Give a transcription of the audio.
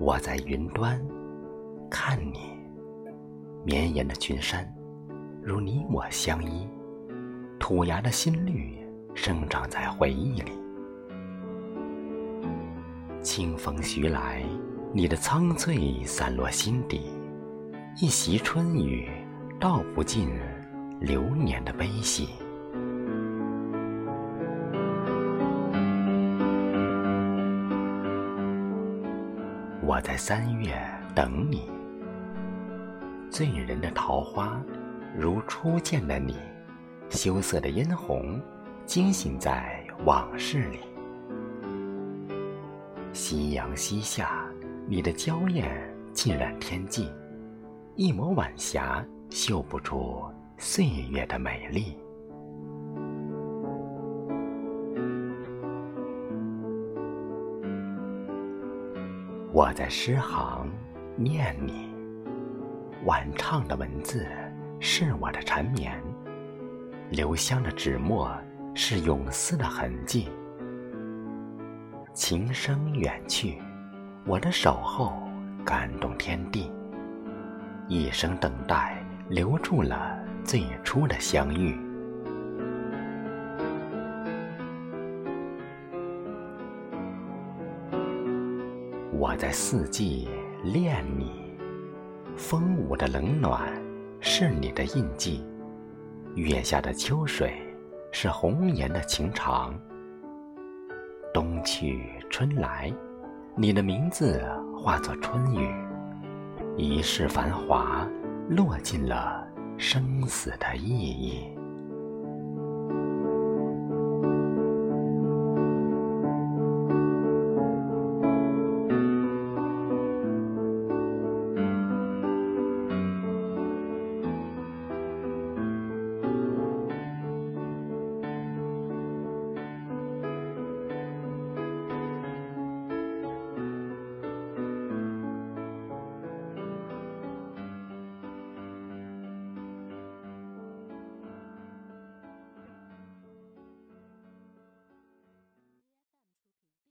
我在云端看你，绵延的群山如你我相依，土芽的新绿生长在回忆里。清风徐来，你的苍翠散落心底，一袭春雨道不尽流年的悲喜。我在三月等你，醉人的桃花，如初见的你，羞涩的嫣红，惊醒在往事里。夕阳西下，你的娇艳浸染天际，一抹晚霞绣不出岁月的美丽。我在诗行念你，晚唱的文字是我的缠绵，留香的纸墨是永思的痕迹。琴声远去，我的守候感动天地，一生等待留住了最初的相遇。我在四季恋你，风舞的冷暖是你的印记，月下的秋水是红颜的情长。冬去春来，你的名字化作春雨，一世繁华落尽了生死的意义。